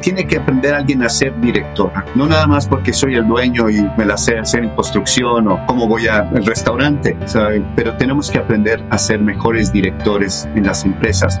tiene que aprender alguien a ser directora. No nada más porque soy el dueño y me la sé hacer en construcción o cómo voy al restaurante, pero tenemos que aprender a ser mejores directores en las empresas.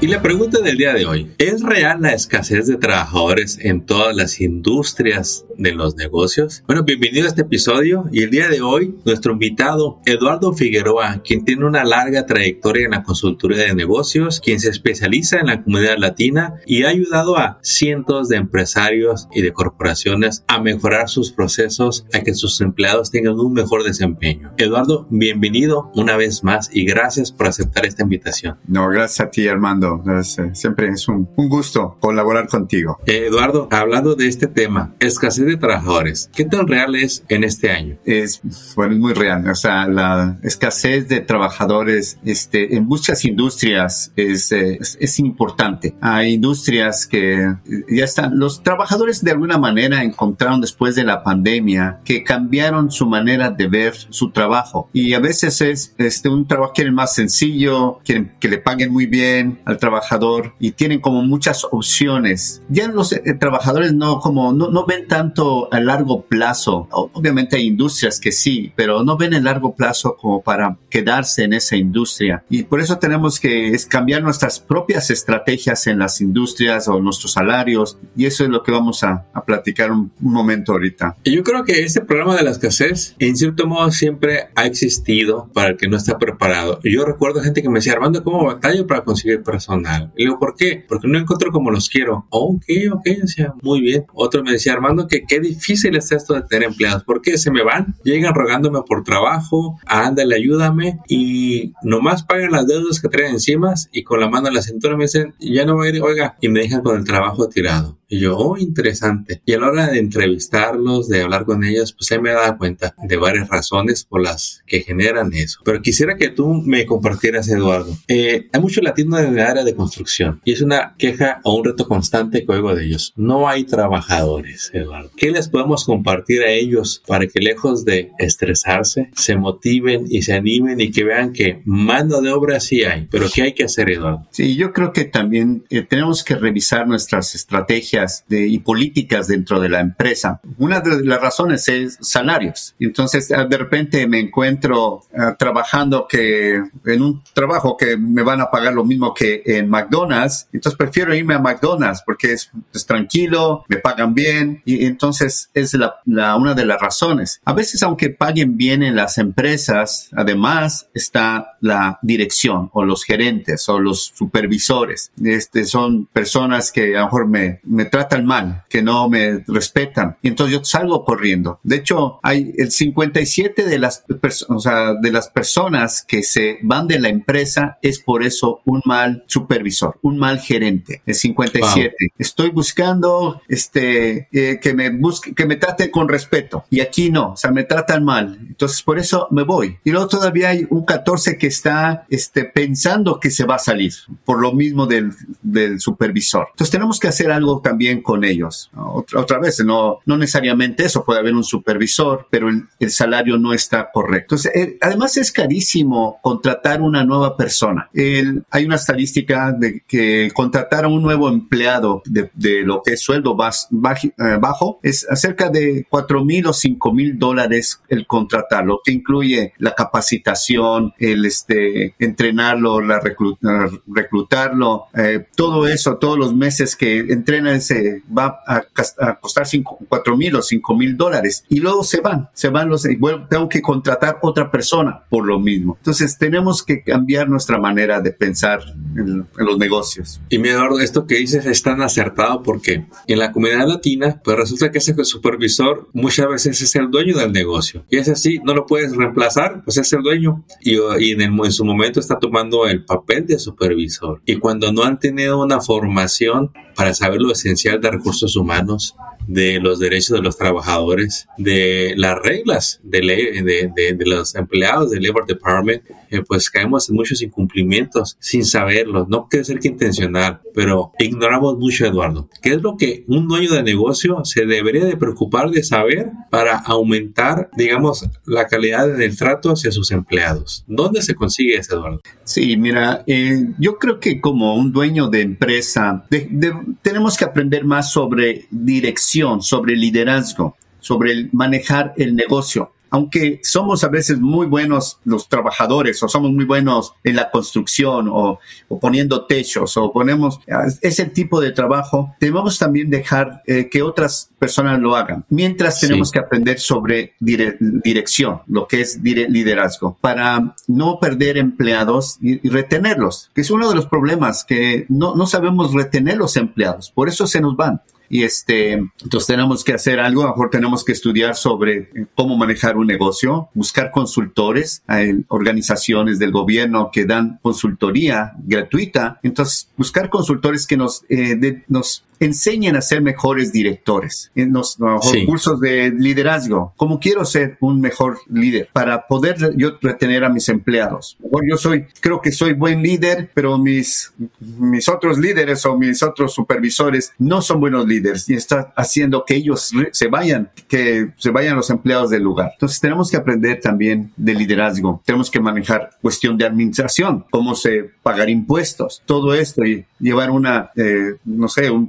Y la pregunta del día de hoy, ¿es real la escasez de trabajadores en todas las industrias de los negocios? Bueno, bienvenido a este episodio y el día de hoy nuestro invitado Eduardo Figueroa, quien tiene una larga trayectoria en la consultoría de negocios, quien se especializa en la comunidad latina y ha ayudado a cientos de empresarios y de corporaciones a mejorar sus procesos, a que sus empleados tengan un mejor desempeño. Eduardo, bienvenido una vez más y gracias por aceptar esta invitación. No, gracias a ti, Armando siempre es un, gusto colaborar contigo. Eh, Eduardo, hablando de este tema, escasez de trabajadores, ¿qué tan real es en este año? Es, bueno, es muy real. O sea, la escasez de trabajadores este, en muchas industrias es, eh, es, importante. Hay industrias que ya están, los trabajadores de alguna manera encontraron después de la pandemia que cambiaron su manera de ver su trabajo. Y a veces es este, un trabajo quieren más sencillo, quieren que le paguen muy bien al trabajador y tienen como muchas opciones. Ya los eh, trabajadores no como no, no, ven tanto a largo plazo. Obviamente hay industrias que sí, pero no ven el largo plazo como para quedarse en esa industria. Y por eso tenemos que es cambiar nuestras propias estrategias en las industrias o nuestros salarios. Y eso es lo que vamos a, a platicar un, un, momento ahorita. Yo creo que este programa de la escasez, en cierto modo, siempre ha existido para el que no está preparado. Yo recuerdo gente que me decía, Armando, ¿cómo batallo para conseguir personas? Y digo, ¿por qué? Porque no encuentro como los quiero. ok, ok, decía, muy bien. Otro me decía, Armando, que qué difícil es esto de tener empleados. ¿Por qué? Se me van, llegan rogándome por trabajo, ándale, ayúdame y nomás pagan las deudas que traen encima y con la mano en la cintura me dicen, ya no voy a ir, oiga, y me dejan con el trabajo tirado. Y yo, oh, interesante. Y a la hora de entrevistarlos, de hablar con ellos, pues ahí me dado cuenta de varias razones por las que generan eso. Pero quisiera que tú me compartieras, Eduardo. Eh, hay mucho latino en el área de construcción y es una queja o un reto constante que oigo de ellos. No hay trabajadores, Eduardo. ¿Qué les podemos compartir a ellos para que lejos de estresarse, se motiven y se animen y que vean que mano de obra sí hay, pero ¿qué hay que hacer, Eduardo? Sí, yo creo que también eh, tenemos que revisar nuestras estrategias y políticas dentro de la empresa. Una de las razones es salarios. Entonces, de repente me encuentro ah, trabajando que en un trabajo que me van a pagar lo mismo que en McDonald's. Entonces, prefiero irme a McDonald's porque es, tranquilo, me pagan bien y entonces es la, una de las razones. A veces, aunque paguen bien en las empresas, además está la dirección o los gerentes o los supervisores. Este, son personas que a lo mejor me, me tratan mal, que no me respetan. Y entonces yo salgo corriendo. De hecho, hay el 57 de las, o sea, de las personas que se van de la empresa es por eso un mal supervisor, un mal gerente. El 57. Estoy buscando este, eh, que me busque, que me trate con respeto. Y aquí no, o sea, me tratan mal. Entonces por eso me voy. Y luego todavía hay un 14 que está este, pensando que se va a salir por lo mismo del, del supervisor. Entonces tenemos que hacer algo también bien con ellos. Otra, otra, vez, no, no necesariamente eso, puede haber un supervisor, pero el, salario no está correcto. Eh, además es carísimo contratar una nueva persona. hay una estadística de que contratar a un nuevo empleado de, lo que es sueldo eh, bajo es acerca de 4 mil o 5 mil dólares el contratarlo, que incluye la capacitación, el este, entrenarlo, la reclutarlo, eh, todo eso, todos los meses que entrena se va a, costar 4 mil o 5 mil dólares y luego se van, se van los, bueno, tengo que contratar otra persona por lo mismo. Entonces tenemos que cambiar nuestra manera de pensar en, los negocios. Y mi Eduardo, esto que dices es tan acertado porque en la comunidad latina, pues resulta que ese supervisor muchas veces es el dueño del negocio y es así, no lo puedes reemplazar, pues es el dueño y, y en, en su momento está tomando el papel de supervisor y cuando no han tenido una formación para saber lo esencial de recursos humanos, de los derechos de los trabajadores, de las reglas de, ley, de, de, los empleados del Labor Department, eh, pues caemos en muchos incumplimientos sin saberlo. No quiere ser que intencional, pero ignoramos mucho, Eduardo. ¿Qué es lo que un dueño de negocio se debería de preocupar de saber para aumentar, digamos, la calidad del trato hacia sus empleados? ¿Dónde se consigue eso, Eduardo? Sí, mira, eh, yo creo que como un dueño de empresa, tenemos que aprender más sobre dirección, sobre liderazgo, sobre manejar el negocio aunque somos a veces muy buenos los trabajadores o somos muy buenos en la construcción o, poniendo techos o ponemos ese tipo de trabajo, debemos también dejar eh, que otras personas lo hagan. Mientras tenemos que aprender sobre dirección, lo que es liderazgo, para no perder empleados y, retenerlos, que es uno de los problemas que no, no sabemos retener los empleados, por eso se nos van. Y este, entonces tenemos que hacer algo, a lo mejor tenemos que estudiar sobre cómo manejar un negocio, buscar consultores, organizaciones del gobierno que dan consultoría gratuita, entonces buscar consultores que nos, eh, nos enseñen a ser mejores directores en los, cursos de liderazgo. Como quiero ser un mejor líder para poder yo retener a mis empleados. Yo soy, creo que soy buen líder, pero mis, mis otros líderes o mis otros supervisores no son buenos líderes y está haciendo que ellos se vayan, que se vayan los empleados del lugar. Entonces tenemos que aprender también de liderazgo. Tenemos que manejar cuestión de administración, cómo se pagar impuestos, todo esto y llevar una, eh, no sé, un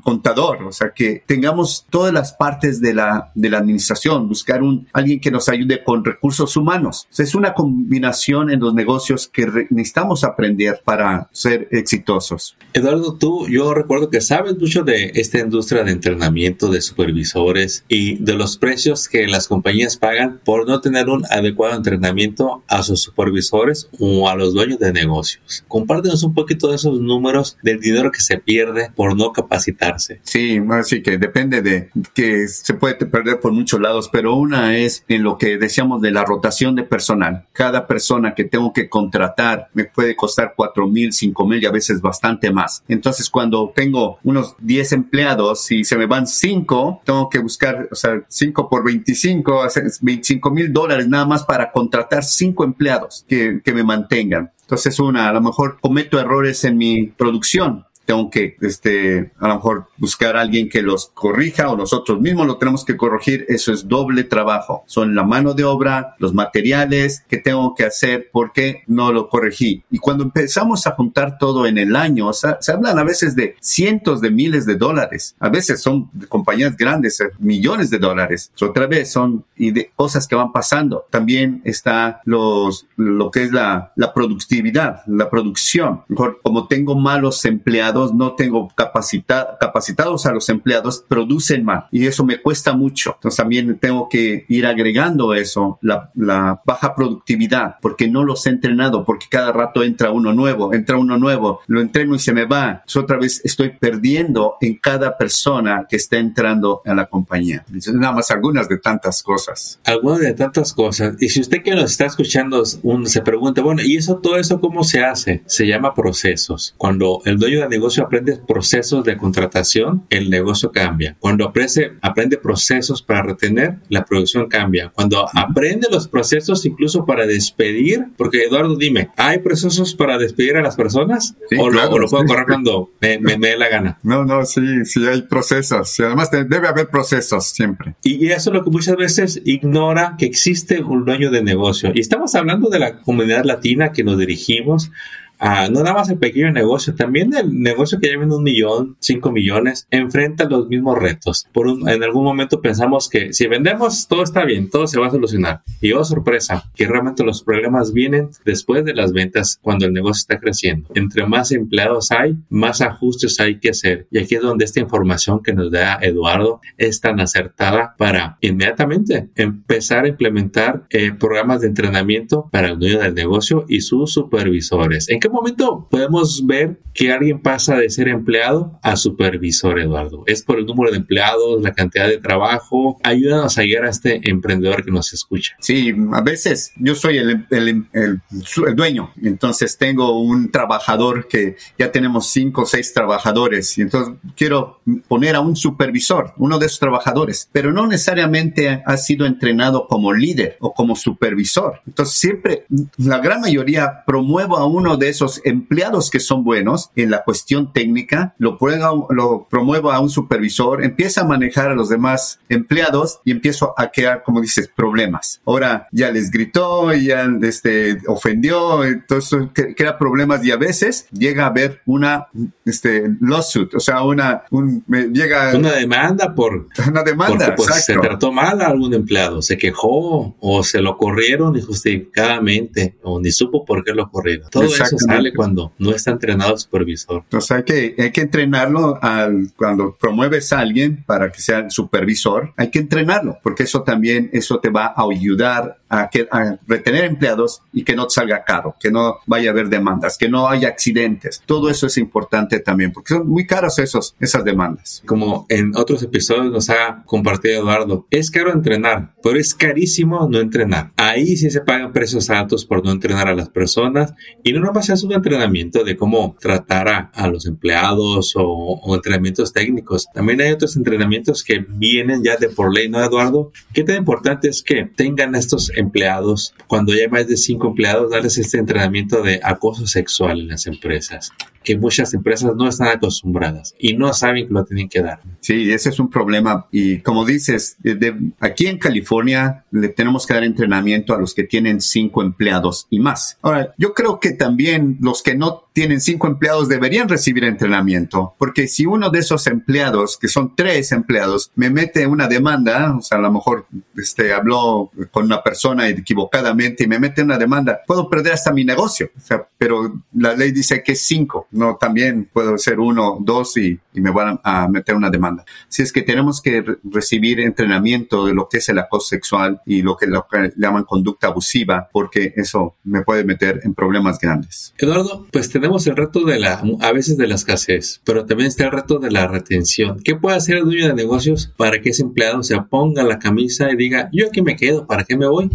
o sea, que tengamos todas las partes de la, de la administración, buscar un, alguien que nos ayude con recursos humanos. es una combinación en los negocios que necesitamos aprender para ser exitosos. Eduardo, tú, yo recuerdo que sabes mucho de esta industria de entrenamiento de supervisores y de los precios que las compañías pagan por no tener un adecuado entrenamiento a sus supervisores o a los dueños de negocios. Compártenos un poquito de esos números del dinero que se pierde por no capacitarse. Sí, así que depende de que se puede perder por muchos lados, pero una es en lo que decíamos de la rotación de personal. Cada persona que tengo que contratar me puede costar cuatro mil, cinco mil y a veces bastante más. Entonces, cuando tengo unos 10 empleados y se me van cinco, tengo que buscar, o sea, 5 por 25, 25 mil dólares nada más para contratar cinco empleados que, que me mantengan. Entonces, una, a lo mejor cometo errores en mi producción, tengo que, este, a lo mejor buscar a alguien que los corrija o nosotros mismos lo tenemos que corregir. Eso es doble trabajo. Son la mano de obra, los materiales que tengo que hacer porque no lo corregí. Y cuando empezamos a juntar todo en el año, se hablan a veces de cientos de miles de dólares. A veces son compañías grandes, eh, millones de dólares. Otra vez son y de cosas que van pasando. También está los, lo que es la, la productividad, la producción. Mejor, como tengo malos empleados, no tengo capacitados a los empleados, producen mal y eso me cuesta mucho. Entonces también tengo que ir agregando eso, la, baja productividad, porque no los he entrenado, porque cada rato entra uno nuevo, entra uno nuevo, lo entreno y se me va. Entonces otra vez estoy perdiendo en cada persona que está entrando a la compañía. nada más algunas de tantas cosas. Algunas de tantas cosas. Y si usted que nos está escuchando se pregunta, bueno, ¿y eso todo eso cómo se hace? Se llama procesos. Cuando el dueño de negocio aprende procesos de contratación, el negocio cambia. Cuando aprende, aprende procesos para retener, la producción cambia. Cuando aprende los procesos incluso para despedir, porque Eduardo, dime, ¿hay procesos para despedir a las personas? o, lo, puedo correr cuando me, dé la gana? No, no, sí, sí hay procesos. Y además debe haber procesos siempre. Y eso es lo que muchas veces ignora que existe un dueño de negocio. Y estamos hablando de la comunidad latina que nos dirigimos no nada más el pequeño negocio, también el negocio que vende un millón, cinco millones, enfrenta los mismos retos. Por en algún momento pensamos que si vendemos, todo está bien, todo se va a solucionar. Y oh, sorpresa, que realmente los problemas vienen después de las ventas cuando el negocio está creciendo. Entre más empleados hay, más ajustes hay que hacer. Y aquí es donde esta información que nos da Eduardo es tan acertada para inmediatamente empezar a implementar eh, programas de entrenamiento para el dueño del negocio y sus supervisores. ¿En qué qué momento podemos ver que alguien pasa de ser empleado a supervisor, Eduardo? ¿Es por el número de empleados, la cantidad de trabajo? Ayúdanos a guiar a este emprendedor que nos escucha. Sí, a veces yo soy el, el, el, dueño, entonces tengo un trabajador que ya tenemos cinco o seis trabajadores y entonces quiero poner a un supervisor, uno de esos trabajadores, pero no necesariamente ha sido entrenado como líder o como supervisor. Entonces siempre, la gran mayoría promuevo a uno de esos empleados que son buenos en la cuestión técnica, lo, lo promuevo a un supervisor, empieza a manejar a los demás empleados y empiezo a crear, como dices, problemas. Ahora ya les gritó, ya este, ofendió, entonces crea problemas y a veces llega a haber una este, lawsuit, o sea, una, un, llega... Una demanda por... Una demanda, pues, se trató mal a algún empleado, se quejó o se lo corrieron injustificadamente o ni supo por qué lo corrieron. Todo eso sale cuando no está entrenado el supervisor. Entonces hay que, hay que entrenarlo al, cuando promueves a alguien para que sea el supervisor, hay que entrenarlo, porque eso también, eso te va a ayudar a, que, a retener empleados y que no te salga caro, que no vaya a haber demandas, que no haya accidentes. Todo eso es importante también, porque son muy caros esos, esas demandas. Como en otros episodios nos ha compartido Eduardo, es caro entrenar, pero es carísimo no entrenar. Ahí sí se pagan precios altos por no entrenar a las personas y no nomás es un entrenamiento de cómo tratar a, a los empleados o, o, entrenamientos técnicos. También hay otros entrenamientos que vienen ya de por ley, ¿no, Eduardo? ¿Qué tan importante es que tengan estos empleados, cuando hay más de cinco empleados, darles este entrenamiento de acoso sexual en las empresas? que muchas empresas no están acostumbradas y no saben que lo tienen que dar. Sí, ese es un problema. Y como dices, de, aquí en California le tenemos que dar entrenamiento a los que tienen cinco empleados y más. Ahora, yo creo que también los que no tienen cinco empleados deberían recibir entrenamiento, porque si uno de esos empleados, que son tres empleados, me mete una demanda, o sea, a lo mejor este, habló con una persona equivocadamente y me mete una demanda, puedo perder hasta mi negocio. O sea, pero la ley dice que es cinco no también puedo ser uno, dos y, me van a, meter una demanda. Si es que tenemos que recibir entrenamiento de lo que es el acoso sexual y lo que, lo que llaman conducta abusiva, porque eso me puede meter en problemas grandes. Eduardo, pues tenemos el reto de la, a veces de la escasez, pero también está el reto de la retención. ¿Qué puede hacer el dueño de negocios para que ese empleado se ponga la camisa y diga, yo aquí me quedo, ¿para qué me voy?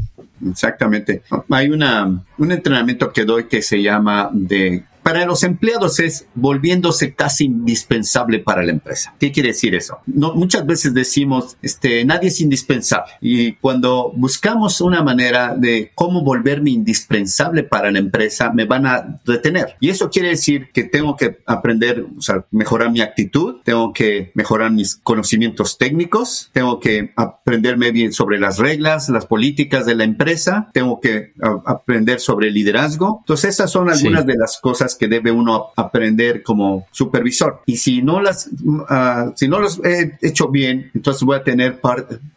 Exactamente. Hay una, un entrenamiento que doy que se llama de para los empleados es volviéndose casi indispensable para la empresa. ¿Qué quiere decir eso? No, muchas veces decimos, este, nadie es indispensable. Y cuando buscamos una manera de cómo volverme indispensable para la empresa, me van a retener. Y eso quiere decir que tengo que aprender, o sea, mejorar mi actitud, tengo que mejorar mis conocimientos técnicos, tengo que aprenderme bien sobre las reglas, las políticas de la empresa, tengo que aprender sobre liderazgo. Entonces, esas son algunas de las cosas que debe uno aprender como supervisor. Y si no las, uh, si no los he hecho bien, entonces voy a tener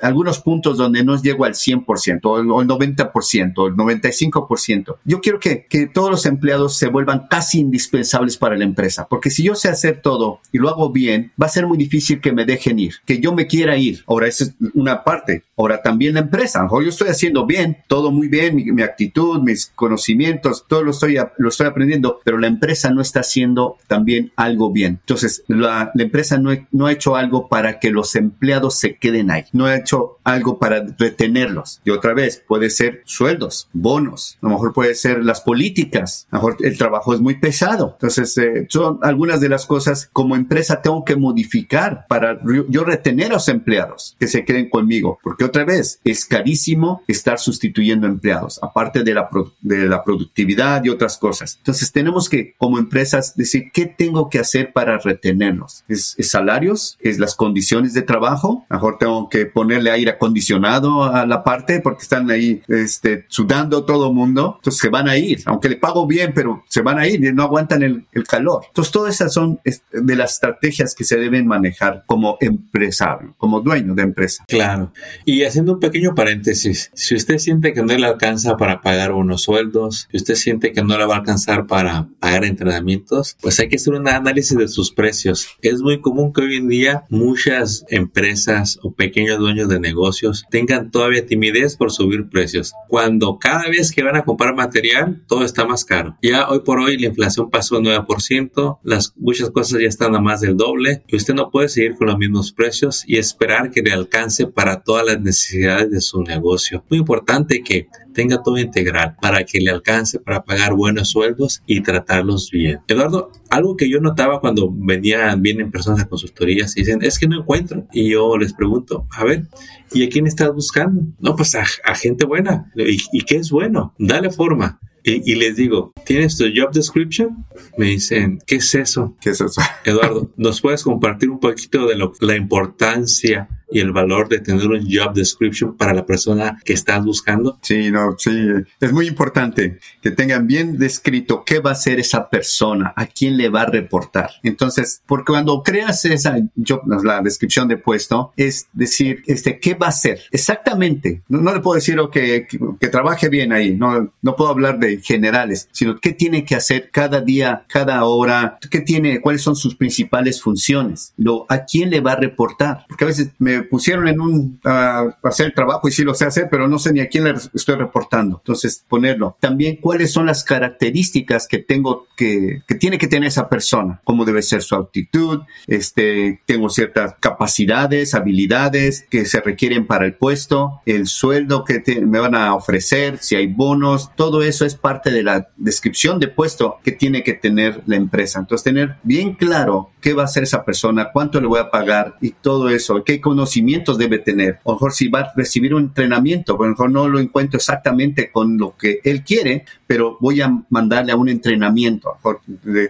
algunos puntos donde no llego al 100% o el, 90% o el 95%. Yo quiero que, que todos los empleados se vuelvan casi indispensables para la empresa, porque si yo sé hacer todo y lo hago bien, va a ser muy difícil que me dejen ir, que yo me quiera ir. Ahora, esa es una parte. Ahora, también la empresa. Mejor yo estoy haciendo bien, todo muy bien, mi, mi actitud, mis conocimientos, todo lo estoy, lo estoy aprendiendo, pero la empresa no está haciendo también algo bien. Entonces, la, empresa no, no ha hecho algo para que los empleados se queden ahí. No ha hecho algo para retenerlos. Y otra vez, puede ser sueldos, bonos. A lo mejor puede ser las políticas. A lo mejor el trabajo es muy pesado. Entonces, eh, son algunas de las cosas como empresa tengo que modificar para yo retener a los empleados que se queden conmigo. Porque otra vez, es carísimo estar sustituyendo empleados, aparte de la, de la productividad y otras cosas. Entonces, tenemos que como empresas decir qué tengo que hacer para retenerlos. ¿Es, salarios? ¿Es las condiciones de trabajo? mejor tengo que ponerle aire acondicionado a la parte porque están ahí este, sudando todo el mundo. Entonces se van a ir, aunque le pago bien, pero se van a ir y no aguantan el, el calor. Entonces todas esas son de las estrategias que se deben manejar como empresario, como dueño de empresa. Claro. Y haciendo un pequeño paréntesis, si usted siente que no le alcanza para pagar unos sueldos, si usted siente que no le va a alcanzar para pagar entrenamientos, pues hay que hacer un análisis de sus precios. Es muy común que hoy en día muchas empresas o pequeños dueños de negocios tengan todavía timidez por subir precios. Cuando cada vez que van a comprar material, todo está más caro. Ya hoy por hoy la inflación pasó al 9%, las muchas cosas ya están a más del doble y usted no puede seguir con los mismos precios y esperar que le alcance para todas las necesidades de su negocio. Muy importante que tenga todo integral para que le alcance para pagar buenos sueldos y tratarlos bien. Eduardo, algo que yo notaba cuando venían, vienen personas a consultorías y dicen, es que no encuentro. Y yo les pregunto, a ver, ¿y a quién estás buscando? No, pues a, gente buena. ¿Y, ¿Y qué es bueno? Dale forma. Y, les digo, ¿tienes tu job description? Me dicen, ¿qué es eso? ¿Qué es eso? Eduardo, ¿nos puedes compartir un poquito de lo, la importancia y el valor de tener un job description para la persona que estás buscando? Sí, no, sí, es muy importante que tengan bien descrito qué va a hacer esa persona, a quién le va a reportar. Entonces, porque cuando creas esa job, la descripción de puesto, es decir, este, ¿qué va a hacer? Exactamente. No, le puedo decir que, que, trabaje bien ahí, no, no puedo hablar de generales, sino qué tiene que hacer cada día, cada hora, qué tiene, cuáles son sus principales funciones, lo, a quién le va a reportar. Porque a veces me pusieron en un a el trabajo y sí lo sé hacer, pero no sé ni a quién le estoy reportando. Entonces, ponerlo. También cuáles son las características que tengo que, que tiene que tener esa persona, cómo debe ser su actitud, este, tengo ciertas capacidades, habilidades que se requieren para el puesto, el sueldo que me van a ofrecer, si hay bonos, todo eso es parte de la descripción de puesto que tiene que tener la empresa. Entonces, tener bien claro qué va a hacer esa persona, cuánto le voy a pagar y todo eso, qué conocimientos debe tener. O mejor si va a recibir un entrenamiento, a lo mejor no lo encuentro exactamente con lo que él quiere, pero voy a mandarle a un entrenamiento.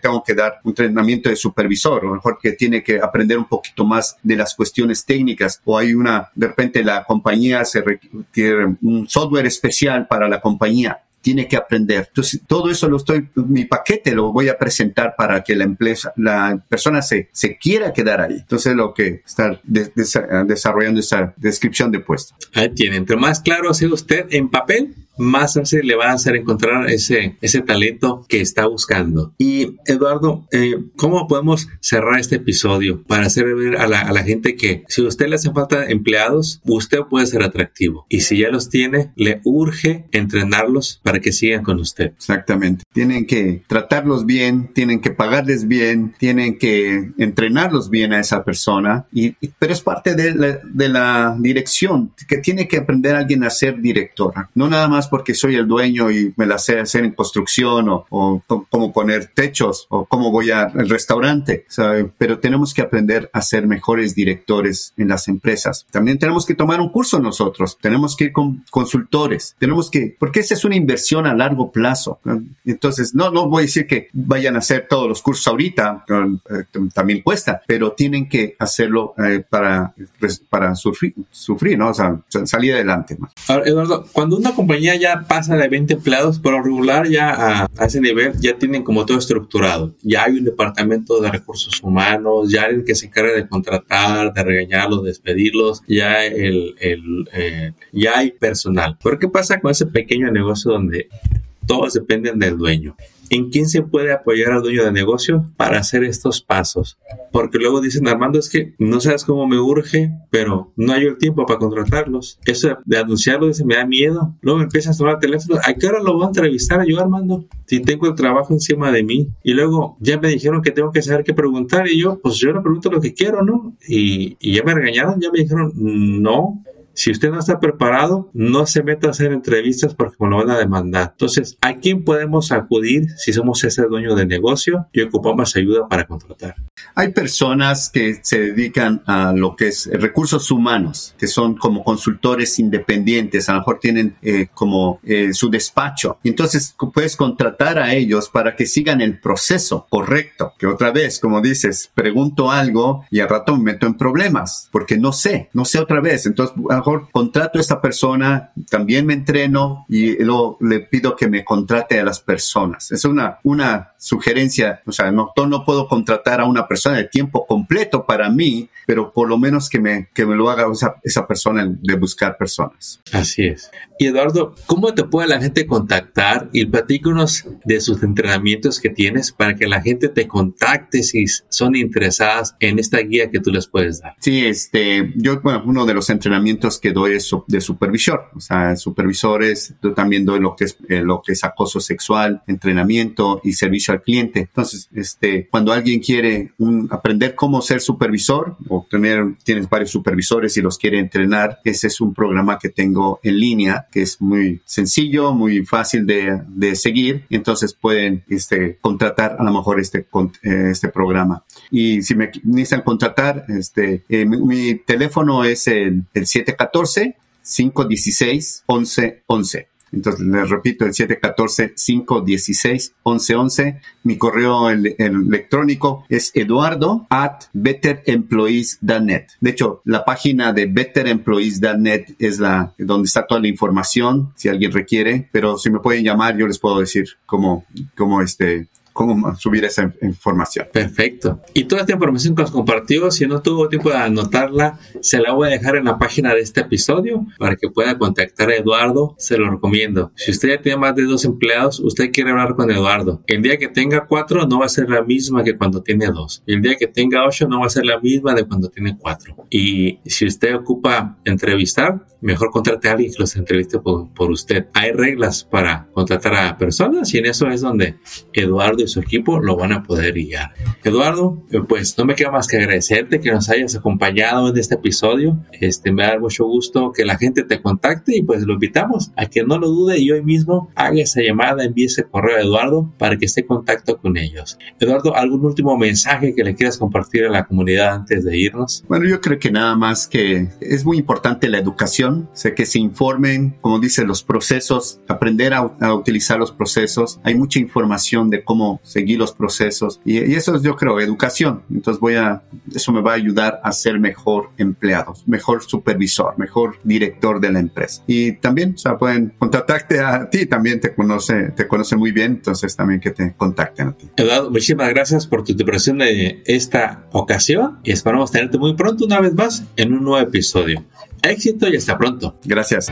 Tengo que dar un entrenamiento de supervisor, o mejor que tiene que aprender un poquito más de las cuestiones técnicas, o hay una, de repente la compañía se requiere un software especial para la compañía tiene que aprender. Entonces, todo eso lo estoy, mi paquete lo voy a presentar para que la empresa, la persona se, se quiera quedar ahí. Entonces, lo que está desarrollando esa descripción de puesto. Ahí tiene. Entre más claro sea usted en papel, más fácil le va a hacer encontrar ese, ese talento que está buscando. Y Eduardo, eh, ¿cómo podemos cerrar este episodio para hacer ver a la, a la gente que si a usted le hacen falta empleados, usted puede ser atractivo? Y si ya los tiene, le urge entrenarlos para que sigan con usted. Exactamente. Tienen que tratarlos bien, tienen que pagarles bien, tienen que entrenarlos bien a esa persona. Y, pero es parte de la, de la dirección que tiene que aprender alguien a ser directora. No nada más porque soy el dueño y me la sé hacer en construcción o, o cómo poner techos o cómo voy al restaurante, pero tenemos que aprender a ser mejores directores en las empresas. También tenemos que tomar un curso nosotros, tenemos que ir con consultores, tenemos que, porque esa es una inversión a largo plazo. Entonces, no, no voy a decir que vayan a hacer todos los cursos ahorita, eh, también cuesta, pero tienen que hacerlo eh, para, para sufrir, sufrir, ¿no? O sea, salir adelante. Ahora, Eduardo, cuando una compañía ya pasa de 20 empleados, por regular ya a, ese nivel ya tienen como todo estructurado. Ya hay un departamento de recursos humanos, ya el que se encarga de contratar, de regañarlos, despedirlos, ya, el, el eh, ya hay personal. Pero ¿qué pasa con ese pequeño negocio donde todos dependen del dueño? ¿En quién se puede apoyar al dueño de negocio para hacer estos pasos? Porque luego dicen, Armando, es que no sabes cómo me urge, pero no hay el tiempo para contratarlos. Eso de anunciarlo, dice, me da miedo. Luego me empiezas a tomar el teléfono. ¿A qué hora lo voy a entrevistar yo, Armando? Si tengo el trabajo encima de mí. Y luego ya me dijeron que tengo que saber qué preguntar. Y yo, pues yo le pregunto lo que quiero, ¿no? Y, y ya me regañaron, ya me dijeron, no, si usted no está preparado, no se meta a hacer entrevistas porque me lo van a demandar. Entonces, ¿a quién podemos acudir si somos ese dueño de negocio y ocupamos ayuda para contratar? Hay personas que se dedican a lo que es recursos humanos, que son como consultores independientes, a lo mejor tienen eh, como eh, su despacho. Entonces, puedes contratar a ellos para que sigan el proceso correcto. Que otra vez, como dices, pregunto algo y al rato me meto en problemas porque no sé, no sé otra vez. Entonces, contrato a esta persona, también me entreno y luego le pido que me contrate a las personas. Es una, una sugerencia, o sea, no, no puedo contratar a una persona de tiempo completo para mí, pero por lo menos que me, que me lo haga esa, esa persona de buscar personas. Así es. Y Eduardo, ¿cómo te puede la gente contactar? Y platícanos de sus entrenamientos que tienes para que la gente te contacte si son interesadas en esta guía que tú les puedes dar. Sí, este, yo, bueno, uno de los entrenamientos que doy es de supervisor. O sea, supervisores, yo también doy lo que es, eh, lo que es acoso sexual, entrenamiento y servicio al cliente. Entonces, este, cuando alguien quiere aprender cómo ser supervisor o tener, tienes varios supervisores y los quiere entrenar, ese es un programa que tengo en línea que es muy sencillo, muy fácil de, de seguir. Entonces pueden este, contratar a lo mejor este, eh, este programa. Y si me necesitan contratar, este, eh, mi, teléfono es el, el 714 516 1111. Entonces, les repito, el 714-516-1111. Mi correo electrónico es eduardo at betteremployees.net. De hecho, la página de betteremployees.net es la donde está toda la información, si alguien requiere, pero si me pueden llamar, yo les puedo decir cómo, cómo este, cómo subir esa información. Perfecto. Y toda esta información que os compartió, si no tuvo tiempo de anotarla, se la voy a dejar en la página de este episodio para que pueda contactar a Eduardo. Se lo recomiendo. Si usted tiene más de dos empleados, usted quiere hablar con Eduardo. El día que tenga cuatro no va a ser la misma que cuando tiene dos. El día que tenga ocho no va a ser la misma de cuando tiene cuatro. Y si usted ocupa entrevistar, mejor contrate a alguien que los entreviste por, por usted. Hay reglas para contratar a personas y en eso es donde Eduardo su equipo lo van a poder guiar. Eduardo, eh, pues no me queda más que agradecerte que nos hayas acompañado en este episodio. Este, me da mucho gusto que la gente te contacte y pues lo invitamos a que no lo dude y hoy mismo haga esa llamada, envíe ese correo a Eduardo para que esté en contacto con ellos. Eduardo, ¿algún último mensaje que le quieras compartir a la comunidad antes de irnos? Bueno, yo creo que nada más que es muy importante la educación, sé que se informen, como dice, los procesos, aprender a utilizar los procesos. Hay mucha información de cómo seguir los procesos. Y, eso es, yo creo, educación. Entonces voy a, eso me va a ayudar a ser mejor empleado, mejor supervisor, mejor director de la empresa. Y también, o sea, pueden contactarte a ti, también te conoce, te conoce muy bien, entonces también que te contacten a ti. Eduardo, muchísimas gracias por tu interpretación de esta ocasión y esperamos tenerte muy pronto una vez más en un nuevo episodio. Éxito y hasta pronto. Gracias.